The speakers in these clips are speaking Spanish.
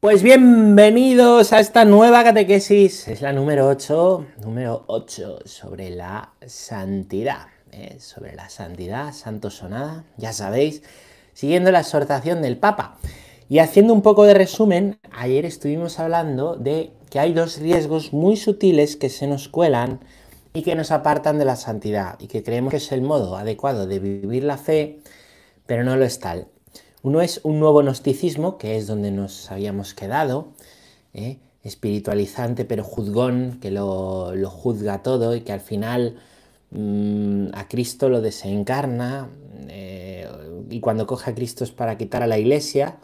Pues bienvenidos a esta nueva catequesis, es la número 8, número 8 sobre la santidad, ¿eh? sobre la santidad, santo sonada, ya sabéis, siguiendo la exhortación del Papa. Y haciendo un poco de resumen, ayer estuvimos hablando de que hay dos riesgos muy sutiles que se nos cuelan y que nos apartan de la santidad y que creemos que es el modo adecuado de vivir la fe, pero no lo es tal. Uno es un nuevo gnosticismo, que es donde nos habíamos quedado, ¿eh? espiritualizante pero juzgón, que lo, juzga todo y que al final mm, a Cristo lo desencarna, eh, y cuando coge a Cristo es para quitar a la iglesia,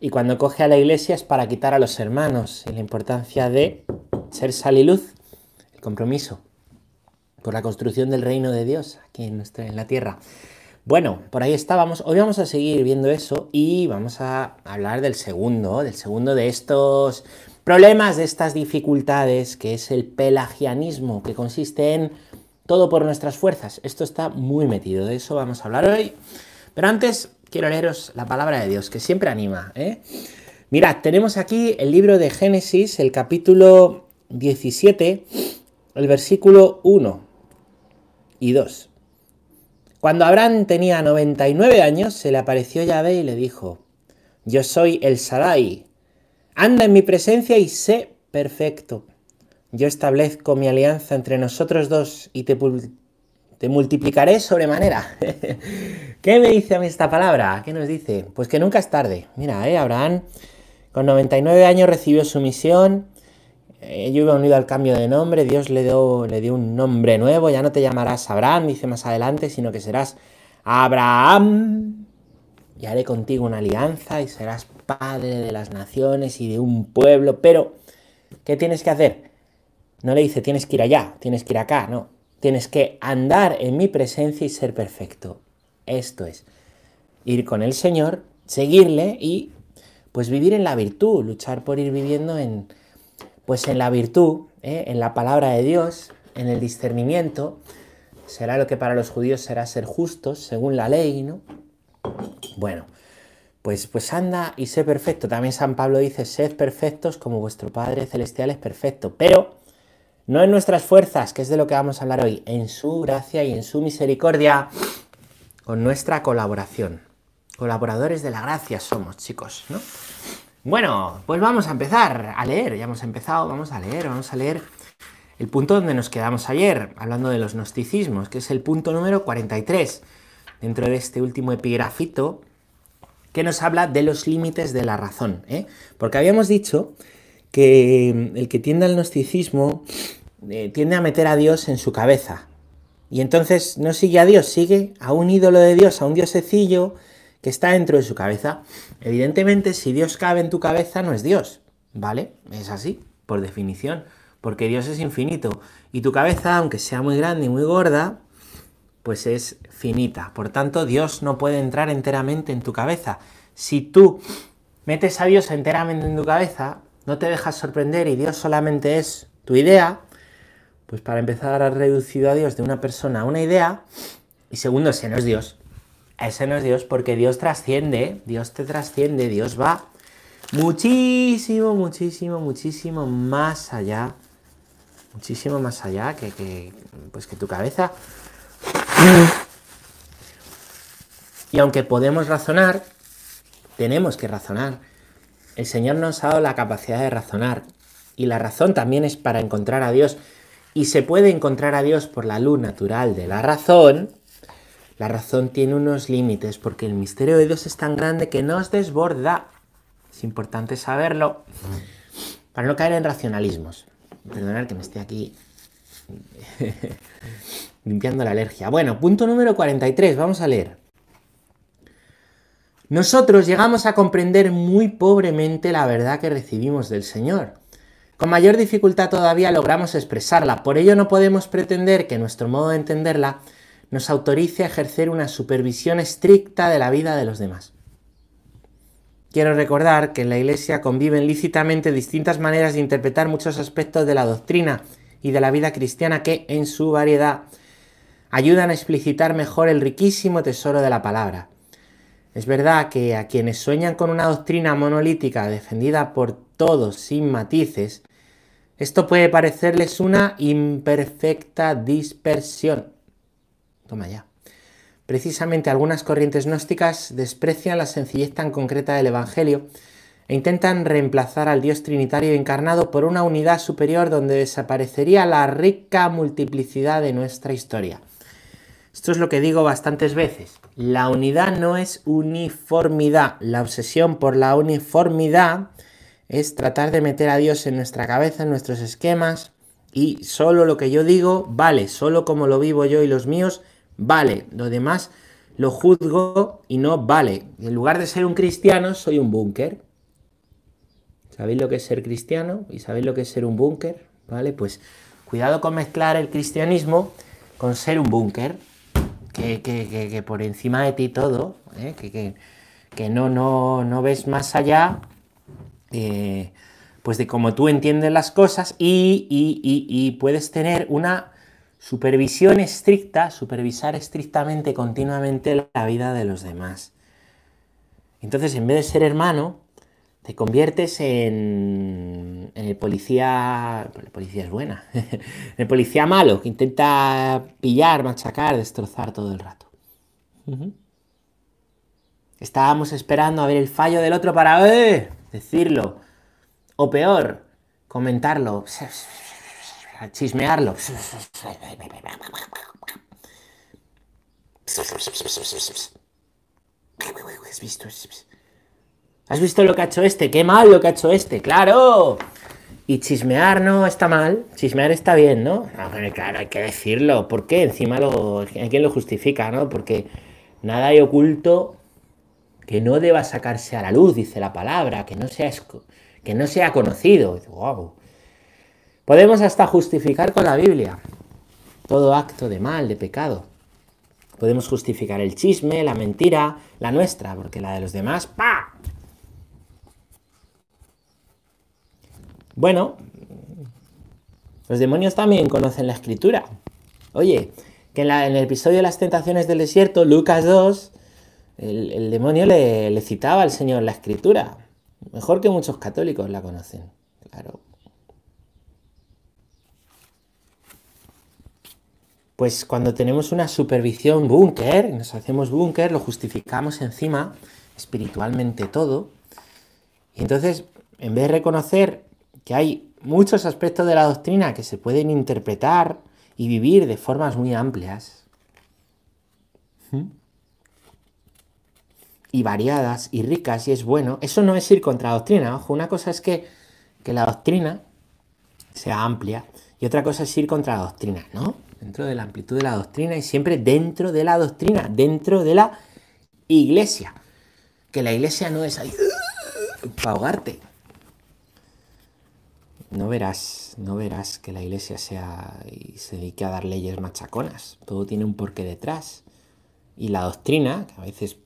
y cuando coge a la iglesia es para quitar a los hermanos, y la importancia de ser sal y luz, el compromiso por la construcción del reino de Dios aquí en, nuestra, en la tierra. Bueno, por ahí estábamos. Hoy vamos a seguir viendo eso y vamos a hablar del segundo, del segundo de estos problemas, de estas dificultades, que es el pelagianismo, que consiste en todo por nuestras fuerzas. Esto está muy metido, de eso vamos a hablar hoy. Pero antes quiero leeros la palabra de Dios, que siempre anima. ¿eh? Mirad, tenemos aquí el libro de Génesis, el capítulo 17, el versículo 1 y 2. Cuando Abraham tenía 99 años, se le apareció Yahvé y le dijo, Yo soy el Sadai, anda en mi presencia y sé perfecto. Yo establezco mi alianza entre nosotros dos y te, multiplicaré sobremanera. ¿Qué me dice a mí esta palabra? ¿Qué nos dice? Pues que nunca es tarde. Mira, ¿eh? Abraham con 99 años recibió su misión, eh, yo iba unido al cambio de nombre, Dios le dio, le dio un nombre nuevo, ya no te llamarás Abraham, dice más adelante, sino que serás Abraham. Y haré contigo una alianza y serás padre de las naciones y de un pueblo. Pero, ¿qué tienes que hacer? No le dice tienes que ir allá, tienes que ir acá, no. Tienes que andar en mi presencia y ser perfecto. Esto es, ir con el Señor, seguirle y pues vivir en la virtud, luchar por ir viviendo en, pues en la virtud, ¿eh? en la palabra de Dios, en el discernimiento, será lo que para los judíos será ser justos según la ley, ¿no? Bueno, pues, pues anda y sé perfecto. También San Pablo dice, sed perfectos como vuestro Padre Celestial es perfecto. Pero no en nuestras fuerzas, que es de lo que vamos a hablar hoy, en su gracia y en su misericordia, con nuestra colaboración. Colaboradores de la gracia somos, chicos, ¿no? Bueno, pues vamos a empezar a leer, ya hemos empezado, vamos a leer, vamos a leer el punto donde nos quedamos ayer, hablando de los gnosticismos, que es el punto número 43, dentro de este último epigrafito, que nos habla de los límites de la razón, ¿eh? porque habíamos dicho que el que tiende al gnosticismo eh, tiende a meter a Dios en su cabeza, y entonces no sigue a Dios, sigue a un ídolo de Dios, a un diosecillo, que está dentro de su cabeza. Evidentemente, si Dios cabe en tu cabeza, no es Dios, ¿vale? Es así, por definición, porque Dios es infinito. Y tu cabeza, aunque sea muy grande y muy gorda, pues es finita. Por tanto, Dios no puede entrar enteramente en tu cabeza. Si tú metes a Dios enteramente en tu cabeza, no te dejas sorprender y Dios solamente es tu idea, pues para empezar has reducido a Dios de una persona a una idea, y segundo, ese no es Dios. Ese no es Dios porque Dios trasciende, Dios te trasciende, Dios va muchísimo, muchísimo, muchísimo más allá, muchísimo más allá que, pues que tu cabeza. Y aunque podemos razonar, tenemos que razonar. El Señor nos ha dado la capacidad de razonar y la razón también es para encontrar a Dios. Y se puede encontrar a Dios por la luz natural de la razón, la razón tiene unos límites porque el misterio de Dios es tan grande que nos desborda. Es importante saberlo para no caer en racionalismos. Perdonad que me esté aquí limpiando la alergia. Bueno, punto número 43, vamos a leer. Nosotros llegamos a comprender muy pobremente la verdad que recibimos del Señor. Con mayor dificultad todavía logramos expresarla, por ello no podemos pretender que nuestro modo de entenderla nos autorice a ejercer una supervisión estricta de la vida de los demás. Quiero recordar que en la Iglesia conviven lícitamente distintas maneras de interpretar muchos aspectos de la doctrina y de la vida cristiana que, en su variedad, ayudan a explicitar mejor el riquísimo tesoro de la palabra. Es verdad que a quienes sueñan con una doctrina monolítica defendida por todos sin matices, esto puede parecerles una imperfecta dispersión. Toma ya. Precisamente algunas corrientes gnósticas desprecian la sencillez tan concreta del Evangelio e intentan reemplazar al Dios Trinitario encarnado por una unidad superior donde desaparecería la rica multiplicidad de nuestra historia. Esto es lo que digo bastantes veces. La unidad no es uniformidad. La obsesión por la uniformidad es tratar de meter a Dios en nuestra cabeza, en nuestros esquemas, y solo lo que yo digo vale, solo como lo vivo yo y los míos vale. Lo demás lo juzgo y no vale. En lugar de ser un cristiano, soy un búnker. ¿Sabéis lo que es ser cristiano? ¿Y sabéis lo que es ser un búnker? ¿Vale? Pues cuidado con mezclar el cristianismo con ser un búnker. Que, por encima de ti todo, ¿eh? que, no, no, no ves más allá eh, pues de cómo tú entiendes las cosas y, y, puedes tener una supervisión estricta, supervisar estrictamente, continuamente la vida de los demás. Entonces, en vez de ser hermano, te conviertes en, en el policía. El policía es buena. el policía malo que intenta pillar, machacar, destrozar todo el rato. Estábamos esperando a ver el fallo del otro para ¡eh! decirlo. O peor, comentarlo, chismearlo. ¿Has visto? ¿Has visto lo que ha hecho este? ¡Qué mal lo que ha hecho este! ¡Claro! Y chismear no está mal, chismear está bien, ¿no? claro, hay que decirlo. ¿Por qué? Encima lo, hay quien lo justifica, ¿no? Porque nada hay oculto que no deba sacarse a la luz, dice la palabra, que no sea, que no sea conocido. Podemos hasta justificar con la Biblia todo acto de mal, de pecado. Podemos justificar el chisme, la mentira, la nuestra, porque la de los demás, ¡pa! Bueno, los demonios también conocen la escritura. Oye, que en, el episodio de las tentaciones del desierto, Lucas 2, el, demonio le, citaba al Señor la escritura. Mejor que muchos católicos la conocen. Claro. Pues cuando tenemos una supervisión búnker, nos hacemos búnker, lo justificamos encima espiritualmente todo. Y entonces, en vez de reconocer que hay muchos aspectos de la doctrina que se pueden interpretar y vivir de formas muy amplias, y variadas y ricas y es bueno, eso no es ir contra la doctrina. Ojo, una cosa es que, la doctrina sea amplia y otra cosa es ir contra la doctrina, ¿no? Dentro de la amplitud de la doctrina y siempre dentro de la doctrina, dentro de la iglesia. Que la iglesia no es ahí para ahogarte. No verás, no verás que la iglesia sea y se dedique a dar leyes machaconas. Todo tiene un porqué detrás. Y la doctrina, que a veces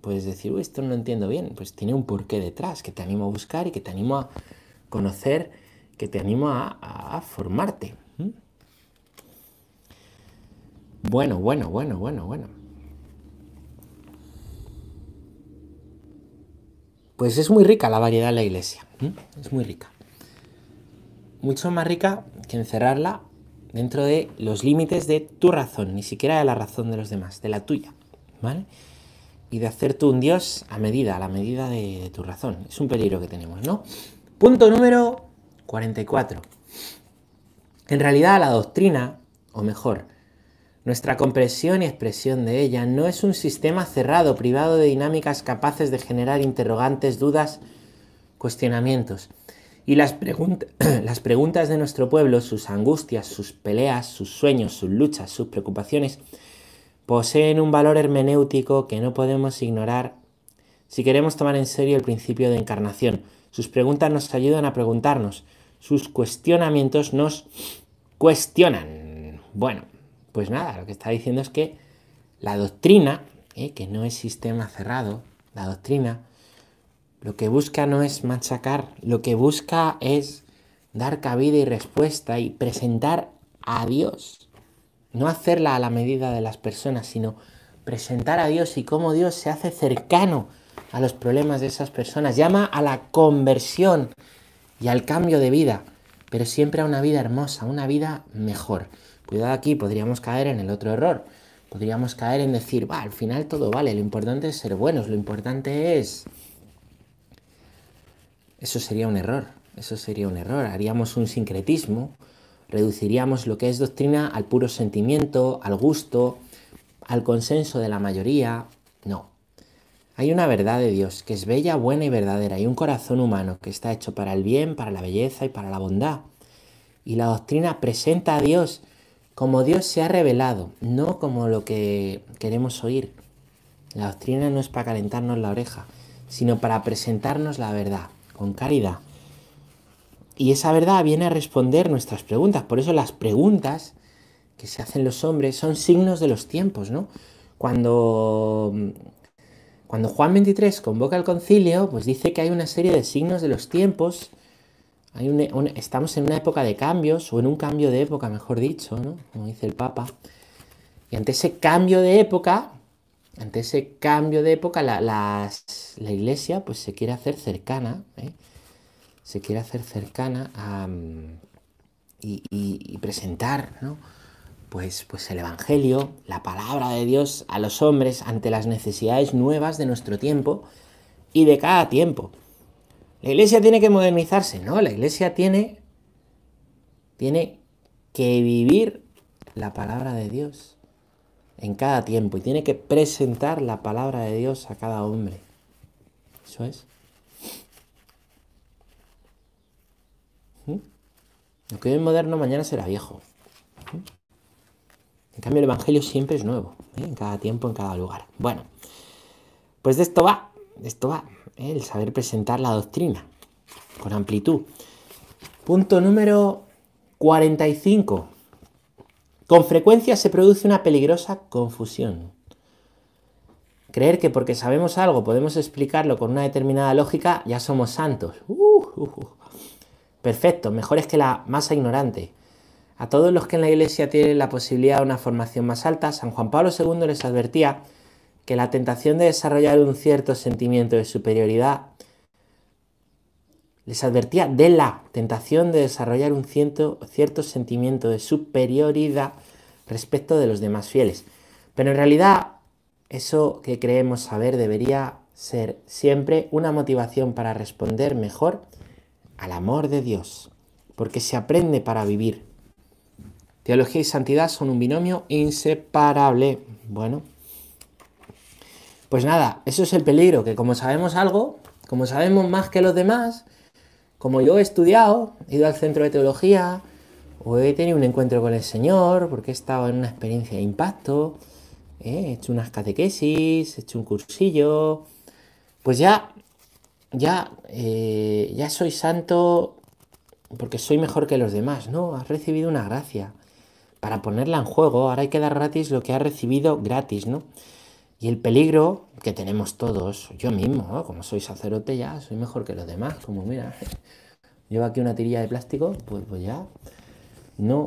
puedes decir, Uy, esto no entiendo bien, pues tiene un porqué detrás que te animo a buscar y que te animo a conocer, que te animo a, formarte. Bueno, bueno, bueno, bueno, bueno. Pues es muy rica la variedad de la iglesia. Es muy rica. Mucho más rica que encerrarla dentro de los límites de tu razón, ni siquiera de la razón de los demás, de la tuya. ¿Vale? y de hacer tú un Dios a medida, a la medida de, tu razón. Es un peligro que tenemos, ¿no? Punto número 44. En realidad la doctrina, o mejor, nuestra comprensión y expresión de ella no es un sistema cerrado, privado de dinámicas capaces de generar interrogantes, dudas, cuestionamientos. Y las, las preguntas de nuestro pueblo, sus angustias, sus peleas, sus sueños, sus luchas, sus preocupaciones, poseen un valor hermenéutico que no podemos ignorar si queremos tomar en serio el principio de encarnación. Sus preguntas nos ayudan a preguntarnos, sus cuestionamientos nos cuestionan. Bueno, pues nada, lo que está diciendo es que la doctrina, eh, que no es sistema cerrado, la doctrina, lo que busca no es machacar, lo que busca es dar cabida y respuesta y presentar a Dios no hacerla a la medida de las personas, sino presentar a Dios y cómo Dios se hace cercano a los problemas de esas personas. Llama a la conversión y al cambio de vida, pero siempre a una vida hermosa, una vida mejor. Cuidado aquí, podríamos caer en el otro error. Podríamos caer en decir, va, al final todo vale, lo importante es ser buenos, lo importante es... Eso sería un error, eso sería un error. Haríamos un sincretismo, reduciríamos lo que es doctrina al puro sentimiento, al gusto, al consenso de la mayoría. No. Hay una verdad de Dios que es bella, buena y verdadera, y un corazón humano que está hecho para el bien, para la belleza y para la bondad. Y la doctrina presenta a Dios como Dios se ha revelado, no como lo que queremos oír. La doctrina no es para calentarnos la oreja, sino para presentarnos la verdad, con caridad. Y esa verdad viene a responder nuestras preguntas. Por eso las preguntas que se hacen los hombres son signos de los tiempos, ¿no? Cuando, cuando Juan 23 convoca el concilio, pues dice que hay una serie de signos de los tiempos estamos en una época de cambios, o en un cambio de época, mejor dicho, ¿no? como dice el Papa. Y ante ese cambio de época, ante ese cambio de época, la, iglesia pues se quiere hacer cercana, ¿eh? se quiere hacer cercana y, presentar ¿no? pues, pues el Evangelio, la palabra de Dios a los hombres ante las necesidades nuevas de nuestro tiempo y de cada tiempo. La iglesia tiene que modernizarse, ¿no? La iglesia tiene, tiene que vivir la palabra de Dios en cada tiempo y tiene que presentar la palabra de Dios a cada hombre. Eso es. ¿Mm? Lo que hoy es moderno mañana será viejo. ¿Mm? En cambio el Evangelio siempre es nuevo, ¿eh? en cada tiempo, en cada lugar. Bueno, pues de esto va, de esto va el saber presentar la doctrina con amplitud. Punto número 45. Con frecuencia se produce una peligrosa confusión. Creer que porque sabemos algo podemos explicarlo con una determinada lógica, ya somos santos. Uh, uh, uh. Perfecto, mejor es que la masa ignorante. A todos los que en la iglesia tienen la posibilidad de una formación más alta, San Juan Pablo II les advertía que la tentación de desarrollar un cierto sentimiento de superioridad les advertía de la tentación de desarrollar un cierto, cierto, sentimiento de superioridad respecto de los demás fieles. Pero en realidad eso que creemos saber debería ser siempre una motivación para responder mejor al amor de Dios, porque se aprende para vivir. Teología y santidad son un binomio inseparable. Bueno, pues nada, eso es el peligro, que como sabemos algo, como sabemos más que los demás, como yo he estudiado, he ido al centro de teología, o he tenido un encuentro con el Señor, porque he estado en una experiencia de impacto, ¿eh? he hecho unas catequesis, he hecho un cursillo, pues ya, ya, eh, ya soy santo porque soy mejor que los demás, ¿no? Has recibido una gracia. Para ponerla en juego, ahora hay que dar gratis lo que has recibido gratis, ¿no? Y el peligro que tenemos todos, yo mismo, como soy sacerdote ya, soy mejor que los demás, como mira, llevo aquí una tirilla de plástico, pues, pues ya, no.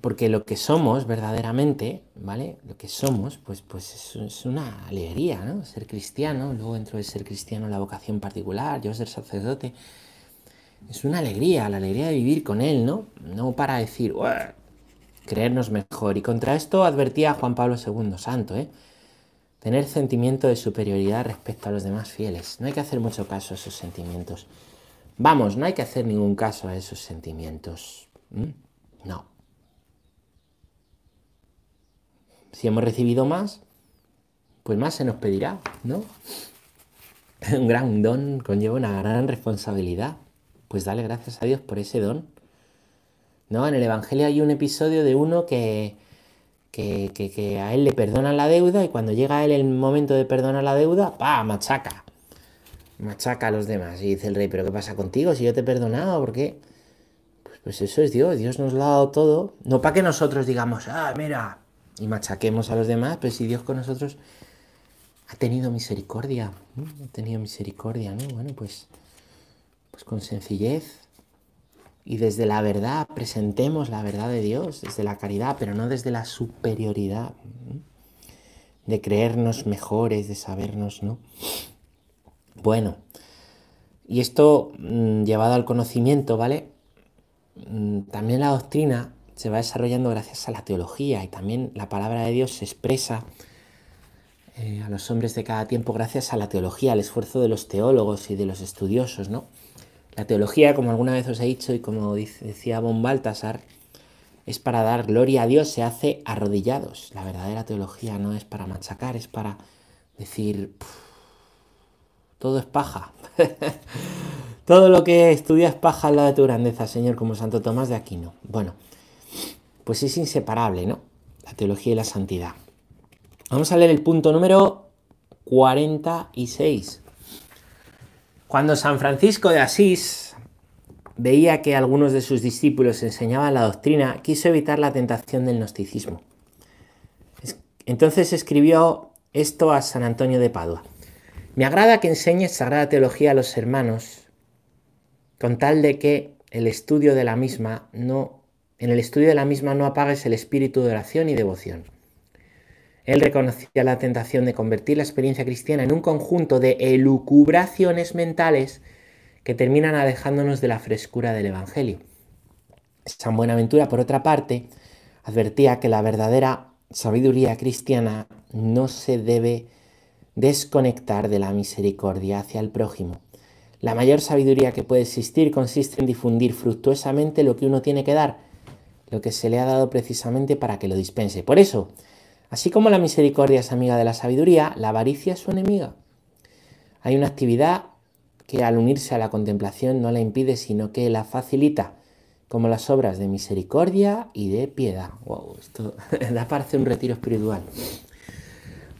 Porque lo que somos verdaderamente, ¿vale? Lo que somos, pues, pues es, una alegría, ¿no? Ser cristiano, luego dentro de ser cristiano la vocación particular, yo ser sacerdote, es una alegría, la alegría de vivir con él, ¿no? No para decir, creernos mejor. Y contra esto advertía Juan Pablo II, santo, ¿eh? tener sentimiento de superioridad respecto a los demás fieles. No hay que hacer mucho caso a esos sentimientos. Vamos, no hay que hacer ningún caso a esos sentimientos. No. Si hemos recibido más, pues más se nos pedirá, ¿no? Un gran don conlleva una gran responsabilidad. Pues dale gracias a Dios por ese don ¿no? En el Evangelio hay un episodio de uno que, que, a él le perdonan la deuda y cuando llega a él el momento de perdonar la deuda, ¡pa! machaca. Machaca a los demás. Y dice el rey, ¿pero qué pasa contigo? Si yo te he perdonado, ¿por qué? Pues, pues eso es Dios, Dios nos lo ha dado todo. No para que nosotros digamos, ah, mira, y machaquemos a los demás, pero si Dios con nosotros ha tenido misericordia, ha tenido misericordia, ¿no? Bueno, pues, pues con sencillez, y desde la verdad presentemos la verdad de Dios, desde la caridad, pero no desde la superioridad, de creernos mejores, de sabernos, ¿no? Bueno, y esto mm, llevado al conocimiento, ¿vale? Mm, también la doctrina se va desarrollando gracias a la teología y también la palabra de Dios se expresa eh, a los hombres de cada tiempo gracias a la teología, al esfuerzo de los teólogos y de los estudiosos, ¿no? La teología, como alguna vez os he dicho y como decía Von Baltasar, es para dar gloria a Dios, se hace arrodillados. La verdadera teología no es para machacar, es para decir, todo es paja. todo lo que estudias es paja al lado de tu grandeza, Señor, como Santo Tomás de Aquino. Bueno, pues es inseparable, ¿no? La teología y la santidad. Vamos a leer el punto número 46. Cuando San Francisco de Asís veía que algunos de sus discípulos enseñaban la doctrina, quiso evitar la tentación del gnosticismo. Entonces escribió esto a San Antonio de Padua. Me agrada que enseñes sagrada teología a los hermanos, con tal de que el estudio de la misma no, en el estudio de la misma no apagues el espíritu de oración y devoción él reconocía la tentación de convertir la experiencia cristiana en un conjunto de elucubraciones mentales que terminan alejándonos de la frescura del Evangelio. San Buenaventura, por otra parte, advertía que la verdadera sabiduría cristiana no se debe desconectar de la misericordia hacia el prójimo. La mayor sabiduría que puede existir consiste en difundir fructuosamente lo que uno tiene que dar, lo que se le ha dado precisamente para que lo dispense. Por eso, Así como la misericordia es amiga de la sabiduría, la avaricia es su enemiga. Hay una actividad que al unirse a la contemplación no la impide, sino que la facilita, como las obras de misericordia y de piedad. Wow, esto da para hacer un retiro espiritual.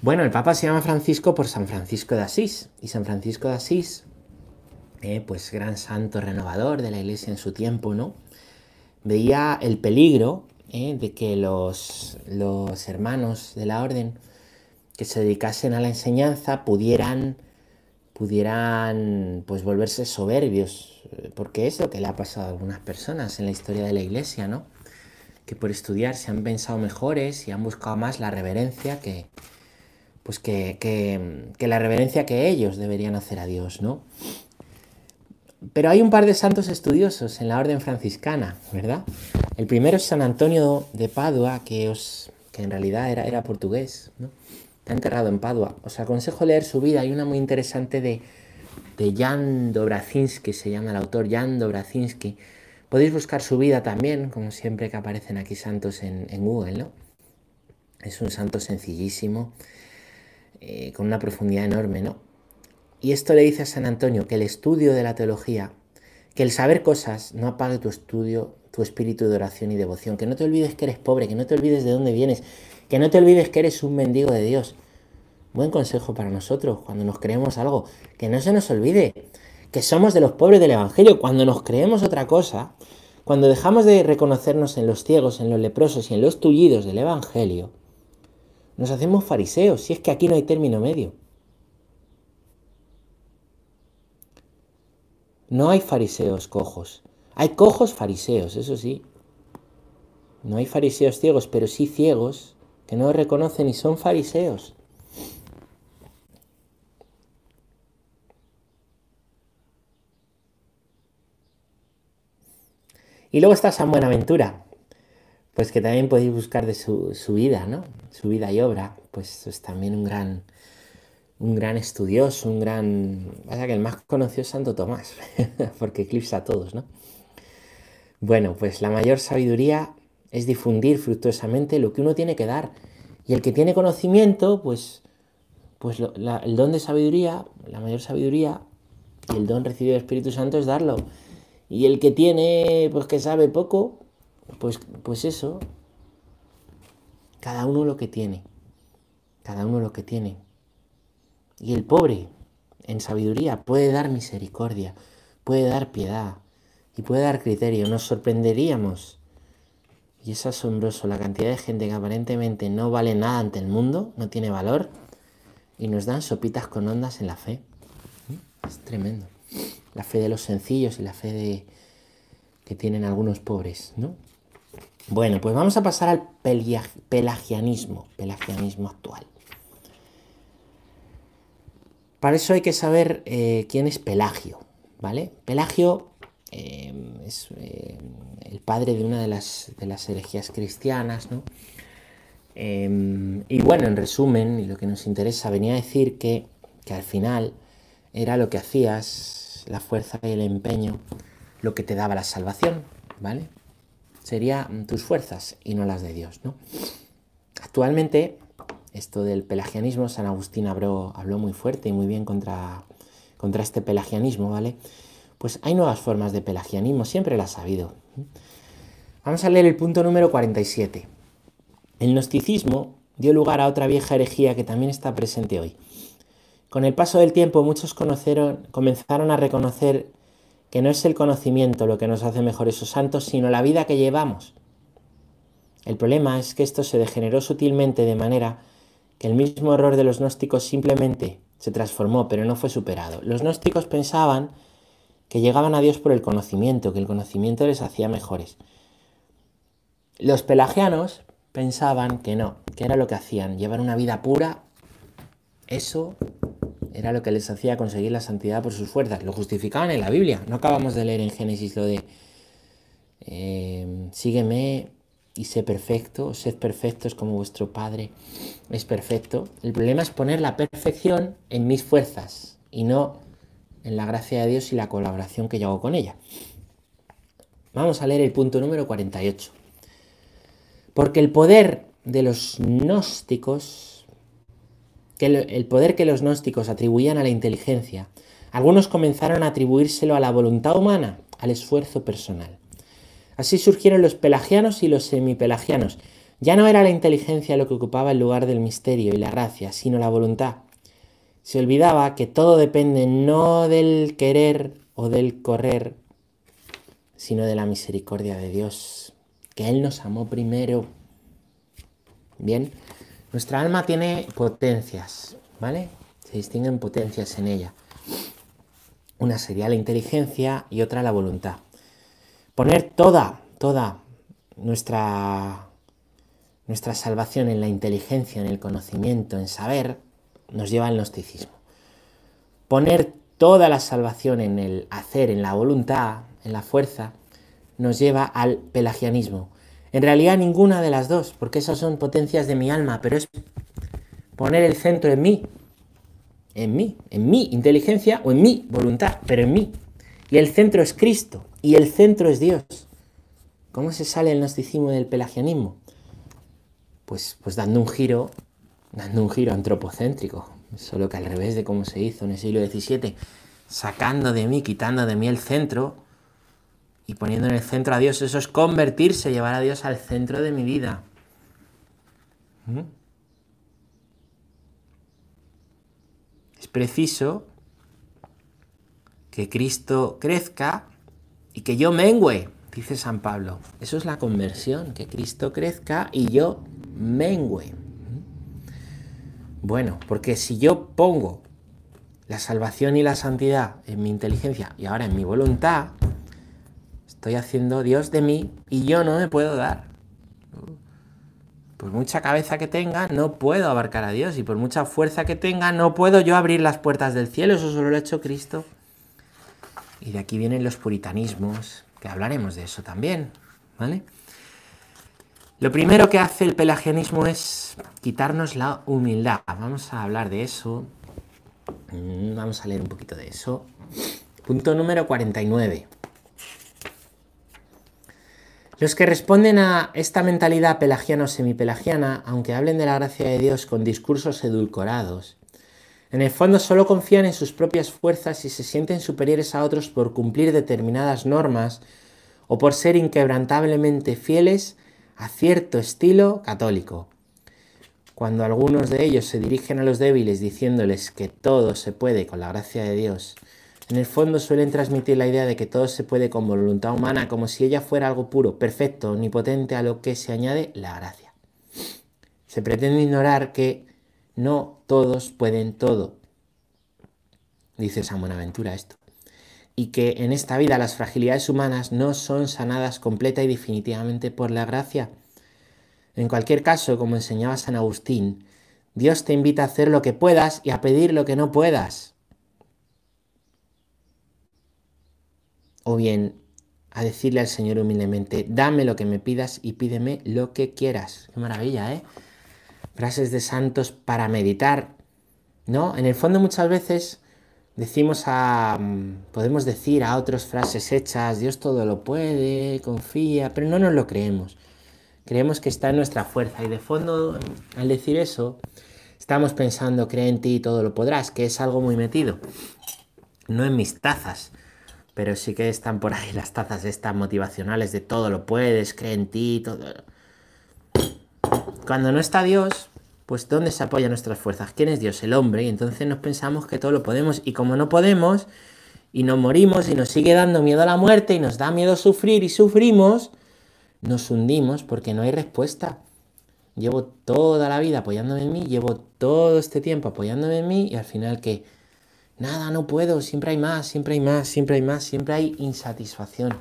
Bueno, el Papa se llama Francisco por San Francisco de Asís. Y San Francisco de Asís, eh, pues gran santo renovador de la iglesia en su tiempo, ¿no? Veía el peligro ¿eh? de que los, los hermanos de la orden que se dedicasen a la enseñanza pudieran, pudieran pues volverse soberbios, porque es lo que le ha pasado a algunas personas en la historia de la iglesia, ¿no? Que por estudiar se han pensado mejores y han buscado más la reverencia que, pues que, que, que la reverencia que ellos deberían hacer a Dios, ¿no? Pero hay un par de santos estudiosos en la orden franciscana, ¿verdad? El primero es San Antonio de Padua, que, os, que en realidad era, era portugués, ¿no? Está enterrado en Padua. Os aconsejo leer su vida. Hay una muy interesante de, de Jan Dobrazinski, se llama el autor Jan Dobrazinski. Podéis buscar su vida también, como siempre que aparecen aquí santos en, Google, ¿no? Es un santo sencillísimo, eh, con una profundidad enorme, ¿no? Y esto le dice a San Antonio que el estudio de la teología, que el saber cosas no apague tu estudio, tu espíritu de oración y devoción, que no te olvides que eres pobre, que no te olvides de dónde vienes, que no te olvides que eres un mendigo de Dios. Buen consejo para nosotros cuando nos creemos algo, que no se nos olvide que somos de los pobres del Evangelio, cuando nos creemos otra cosa, cuando dejamos de reconocernos en los ciegos, en los leprosos y en los tullidos del Evangelio, nos hacemos fariseos, si es que aquí no hay término medio. No hay fariseos cojos. Hay cojos fariseos, eso sí. No hay fariseos ciegos, pero sí ciegos que no reconocen y son fariseos. Y luego está San Buenaventura, pues que también podéis buscar de su, su vida, ¿no? Su vida y obra, pues es también un gran, un gran estudioso, un gran... Vaya que el más conocido es Santo Tomás, porque eclipsa a todos, ¿no? Bueno, pues la mayor sabiduría es difundir fructuosamente lo que uno tiene que dar. Y el que tiene conocimiento, pues, pues el don de sabiduría, la mayor sabiduría y el don recibido del Espíritu Santo es darlo. Y el que tiene, pues que sabe poco, pues, pues eso, cada uno lo que tiene, cada uno lo que tiene. Y el pobre, en sabiduría, puede dar misericordia, puede dar piedad y puede dar criterio. Nos sorprenderíamos. Y es asombroso la cantidad de gente que aparentemente no vale nada ante el mundo, no tiene valor, y nos dan sopitas con ondas en la fe. Es tremendo. La fe de los sencillos y la fe de, que tienen algunos pobres, ¿no? Bueno, pues vamos a pasar al pelagianismo, pelagianismo actual. Para eso hay que saber eh, quién es Pelagio, ¿vale? Pelagio eh, es eh, el padre de una de las, de las herejías cristianas, ¿no? y bueno, en resumen, lo que nos interesa, venía a decir que, que al final era lo que hacías, la fuerza y el empeño, lo que te daba la salvación, ¿vale? Sería tus fuerzas y no las de Dios, ¿no? Actualmente, esto del pelagianismo, San Agustín habló, habló muy fuerte y muy bien contra, contra este pelagianismo, ¿vale? Pues hay nuevas formas de pelagianismo, siempre las ha habido. Vamos a leer el punto número 47. El gnosticismo dio lugar a otra vieja herejía que también está presente hoy. Con el paso del tiempo muchos comenzaron a reconocer que no es el conocimiento lo que nos hace mejores o santos, sino la vida que llevamos. El problema es que esto se degeneró sutilmente de manera que el mismo error de los gnósticos simplemente se transformó, pero no fue superado. Los gnósticos pensaban que llegaban a Dios por el conocimiento, que el conocimiento les hacía mejores. Los pelagianos pensaban que no, que era lo que hacían, llevar una vida pura, eso era lo que les hacía conseguir la santidad por sus fuerzas. Lo justificaban en la Biblia. No acabamos de leer en Génesis lo de eh, sígueme y sé perfecto, sed perfectos como vuestro Padre es perfecto. El problema es poner la perfección en mis fuerzas y no en la gracia de Dios y la colaboración que yo hago con ella. Vamos a leer el punto número 48. Porque el poder de los gnósticos que el poder que los gnósticos atribuían a la inteligencia, algunos comenzaron a atribuírselo a la voluntad humana, al esfuerzo personal. Así surgieron los pelagianos y los semipelagianos. Ya no era la inteligencia lo que ocupaba el lugar del misterio y la gracia, sino la voluntad. Se olvidaba que todo depende no del querer o del correr, sino de la misericordia de Dios, que Él nos amó primero. Bien, nuestra alma tiene potencias, ¿vale? Se distinguen potencias en ella. Una sería la inteligencia y otra la voluntad. Poner toda, toda nuestra, nuestra salvación en la inteligencia, en el conocimiento, en saber, nos lleva al gnosticismo. Poner toda la salvación en el hacer, en la voluntad, en la fuerza, nos lleva al pelagianismo, en realidad ninguna de las dos, porque esas son potencias de mi alma, pero es poner el centro en mí, en mí, en mi inteligencia o en mi voluntad, pero en mí. Y el centro es Cristo y el centro es Dios. ¿Cómo se sale el gnosticismo del pelagianismo? Pues, pues dando un giro, dando un giro antropocéntrico, solo que al revés de cómo se hizo en el siglo XVII, sacando de mí, quitando de mí el centro y poniendo en el centro a Dios. Eso es convertirse, llevar a Dios al centro de mi vida. ¿Mm? Es preciso que Cristo crezca y que yo mengüe, dice San Pablo. Eso es la conversión, que Cristo crezca y yo mengüe. Bueno, porque si yo pongo la salvación y la santidad en mi inteligencia y ahora en mi voluntad, estoy haciendo Dios de mí y yo no me puedo dar. Por mucha cabeza que tenga, no puedo abarcar a Dios y por mucha fuerza que tenga, no puedo yo abrir las puertas del cielo, eso solo lo ha hecho Cristo. Y de aquí vienen los puritanismos, que hablaremos de eso también, ¿vale? Lo primero que hace el pelagianismo es quitarnos la humildad. Vamos a hablar de eso. Mm, vamos a leer un poquito de eso. Punto número 49. Los que responden a esta mentalidad pelagiana o semipelagiana, aunque hablen de la gracia de Dios con discursos edulcorados, en el fondo solo confían en sus propias fuerzas y se sienten superiores a otros por cumplir determinadas normas o por ser inquebrantablemente fieles a cierto estilo católico. Cuando algunos de ellos se dirigen a los débiles diciéndoles que todo se puede con la gracia de Dios, en el fondo suelen transmitir la idea de que todo se puede con voluntad humana, como si ella fuera algo puro, perfecto, omnipotente, a lo que se añade la gracia. Se pretende ignorar que no todos pueden todo. Dice San Buenaventura esto. y que en esta vida las fragilidades humanas no son sanadas completa y definitivamente por la gracia. En cualquier caso, como enseñaba San Agustín, Dios te invita a hacer lo que puedas y a pedir lo que no puedas. O bien a decirle al Señor humildemente, dame lo que me pidas y pídeme lo que quieras. Qué maravilla, ¿eh? Frases de santos para meditar, ¿no? En el fondo muchas veces decimos a, mm, podemos decir a otros frases hechas, Dios todo lo puede, confía, pero no nos lo creemos. Creemos que está en nuestra fuerza y de fondo, al decir eso, estamos pensando, cree en ti todo lo podrás, que es algo muy metido. No en mis tazas, pero sí que están por ahí las tazas estas motivacionales de todo lo puedes, cree en ti, todo. Cuando no está Dios, pues ¿dónde se apoyan nuestras fuerzas? ¿Quién es Dios? El hombre. Y entonces nos pensamos que todo lo podemos. Y como no podemos, y nos morimos, y nos sigue dando miedo a la muerte, y nos da miedo sufrir, y sufrimos, nos hundimos porque no hay respuesta. Llevo toda la vida apoyándome en mí, llevo todo este tiempo apoyándome en mí, y al final que nada, no puedo, siempre hay más, siempre hay más, siempre hay más, siempre hay insatisfacción.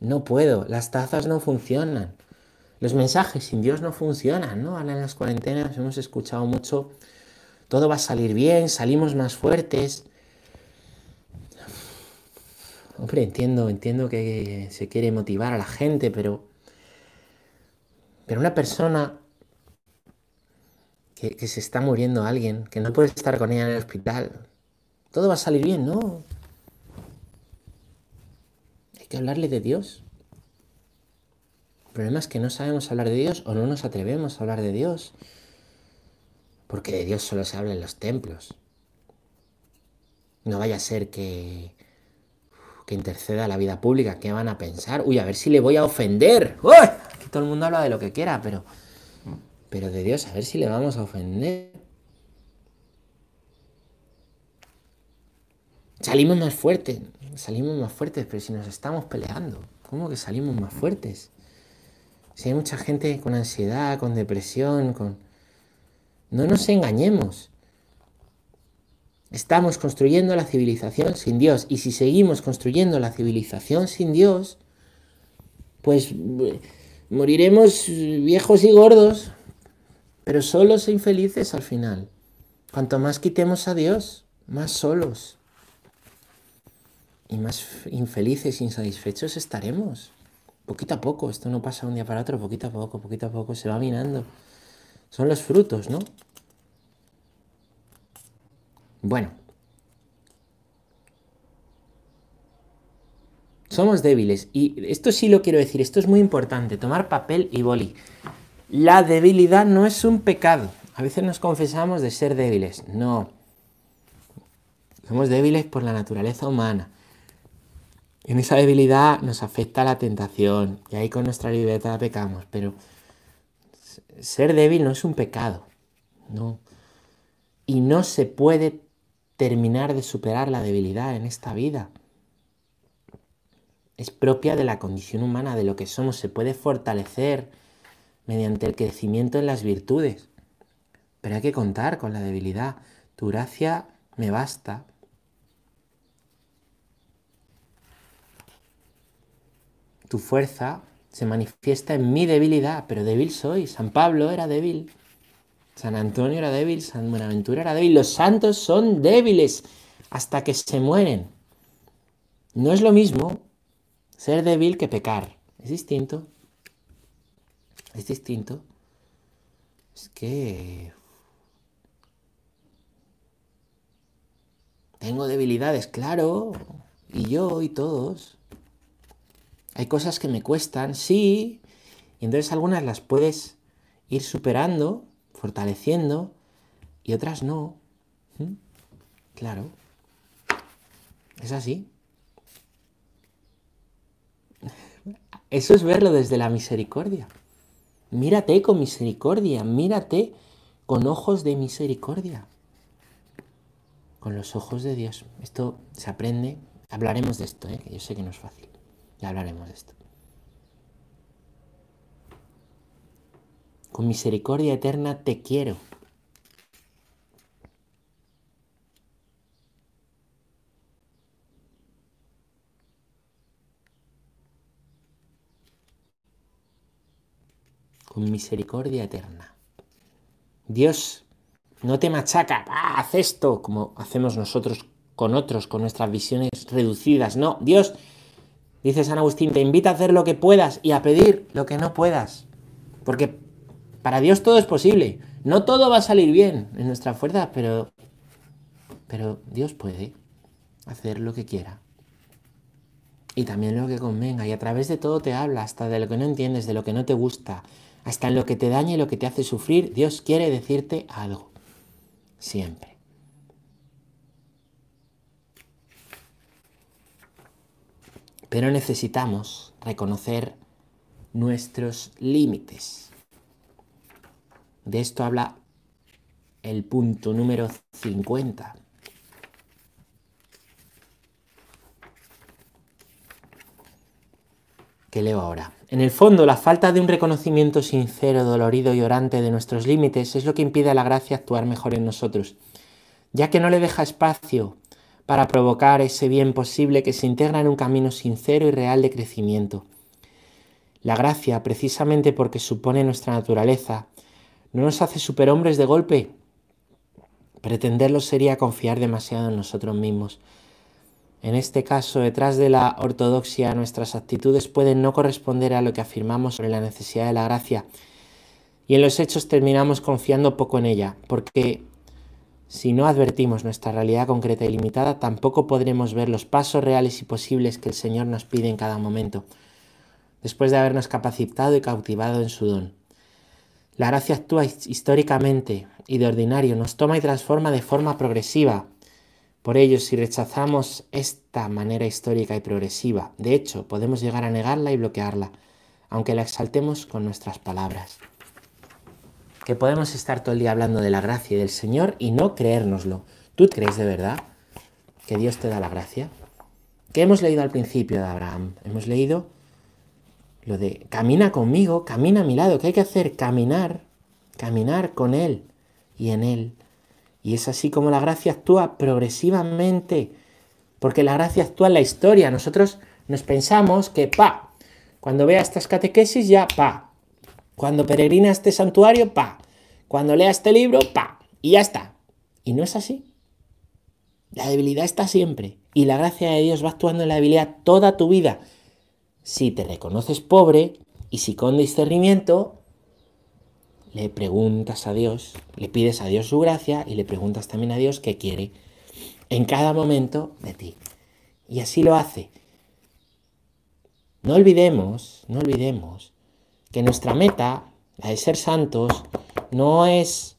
No puedo, las tazas no funcionan. Los mensajes sin Dios no funcionan, ¿no? Ahora en las cuarentenas hemos escuchado mucho, todo va a salir bien, salimos más fuertes. Hombre, entiendo, entiendo que se quiere motivar a la gente, pero, pero una persona que, que se está muriendo alguien, que no puede estar con ella en el hospital, todo va a salir bien, ¿no? Hay que hablarle de Dios. El problema es que no sabemos hablar de Dios o no nos atrevemos a hablar de Dios. Porque de Dios solo se habla en los templos. No vaya a ser que, que interceda la vida pública. ¿Qué van a pensar? Uy, a ver si le voy a ofender. ¡Uy! Aquí todo el mundo habla de lo que quiera, pero, pero de Dios, a ver si le vamos a ofender. Salimos más fuertes, salimos más fuertes, pero si nos estamos peleando, ¿cómo que salimos más fuertes? Si hay mucha gente con ansiedad, con depresión, con... No nos engañemos. Estamos construyendo la civilización sin Dios. Y si seguimos construyendo la civilización sin Dios, pues moriremos viejos y gordos, pero solos e infelices al final. Cuanto más quitemos a Dios, más solos y más infelices, insatisfechos estaremos poquito a poco, esto no pasa un día para otro, poquito a poco, poquito a poco, se va minando. Son los frutos, ¿no? Bueno. Somos débiles. Y esto sí lo quiero decir, esto es muy importante, tomar papel y boli. La debilidad no es un pecado. A veces nos confesamos de ser débiles. No. Somos débiles por la naturaleza humana. En esa debilidad nos afecta la tentación y ahí con nuestra libertad pecamos, pero ser débil no es un pecado, no. Y no se puede terminar de superar la debilidad en esta vida. Es propia de la condición humana, de lo que somos, se puede fortalecer mediante el crecimiento en las virtudes. Pero hay que contar con la debilidad. Tu gracia me basta, tu fuerza se manifiesta en mi debilidad, pero débil soy. San Pablo era débil, San Antonio era débil, San Buenaventura era débil. Los santos son débiles hasta que se mueren. No es lo mismo ser débil que pecar. Es distinto. Es distinto. Es que... Tengo debilidades, claro. Y yo y todos. Hay cosas que me cuestan, sí, y entonces algunas las puedes ir superando, fortaleciendo, y otras no. ¿Mm? Claro. Es así. Eso es verlo desde la misericordia. Mírate con misericordia, mírate con ojos de misericordia. Con los ojos de Dios. Esto se aprende, hablaremos de esto, ¿eh? que yo sé que no es fácil. Ya hablaremos de esto. Con misericordia eterna te quiero. Con misericordia eterna. Dios no te machaca, ¡Ah, haz esto, como hacemos nosotros con otros, con nuestras visiones reducidas. No, Dios dice San Agustín, te invita a hacer lo que puedas y a pedir lo que no puedas. Porque para Dios todo es posible. No todo va a salir bien en nuestra fuerza, pero, pero Dios puede hacer lo que quiera. Y también lo que convenga. Y a través de todo te habla, hasta de lo que no entiendes, de lo que no te gusta, hasta en lo que te daña y lo que te hace sufrir. Dios quiere decirte algo. Siempre. Pero necesitamos reconocer nuestros límites. De esto habla el punto número 50. Que leo ahora. En el fondo, la falta de un reconocimiento sincero, dolorido y orante de nuestros límites es lo que impide a la gracia actuar mejor en nosotros, ya que no le deja espacio para provocar ese bien posible que se integra en un camino sincero y real de crecimiento. La gracia, precisamente porque supone nuestra naturaleza, no nos hace superhombres de golpe. Pretenderlo sería confiar demasiado en nosotros mismos. En este caso, detrás de la ortodoxia, nuestras actitudes pueden no corresponder a lo que afirmamos sobre la necesidad de la gracia, y en los hechos terminamos confiando poco en ella, porque si no advertimos nuestra realidad concreta y limitada, tampoco podremos ver los pasos reales y posibles que el Señor nos pide en cada momento, después de habernos capacitado y cautivado en su don. La gracia actúa históricamente y de ordinario, nos toma y transforma de forma progresiva. Por ello, si rechazamos esta manera histórica y progresiva, de hecho, podemos llegar a negarla y bloquearla, aunque la exaltemos con nuestras palabras que podemos estar todo el día hablando de la gracia y del Señor y no creérnoslo. ¿Tú crees de verdad que Dios te da la gracia? ¿Qué hemos leído al principio de Abraham? Hemos leído lo de camina conmigo, camina a mi lado. ¿Qué hay que hacer? Caminar, caminar con Él y en Él. Y es así como la gracia actúa progresivamente, porque la gracia actúa en la historia. Nosotros nos pensamos que, pa, cuando vea estas catequesis ya, pa, cuando peregrina este santuario, pa. Cuando lea este libro, pa. Y ya está. Y no es así. La debilidad está siempre. Y la gracia de Dios va actuando en la debilidad toda tu vida. Si te reconoces pobre y si con discernimiento, le preguntas a Dios, le pides a Dios su gracia y le preguntas también a Dios qué quiere en cada momento de ti. Y así lo hace. No olvidemos, no olvidemos que nuestra meta, la de ser santos, no es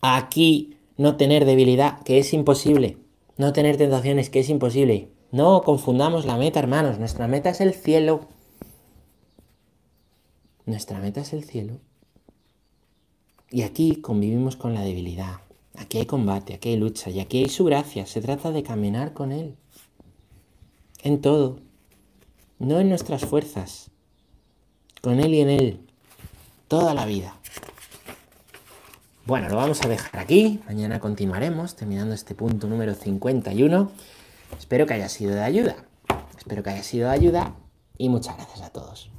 aquí no tener debilidad, que es imposible, no tener tentaciones, que es imposible. No confundamos la meta, hermanos, nuestra meta es el cielo. Nuestra meta es el cielo. Y aquí convivimos con la debilidad. Aquí hay combate, aquí hay lucha y aquí hay su gracia. Se trata de caminar con Él. En todo. No en nuestras fuerzas con Él y en Él, toda la vida. Bueno, lo vamos a dejar aquí. Mañana continuaremos terminando este punto número 51. Espero que haya sido de ayuda. Espero que haya sido de ayuda y muchas gracias a todos.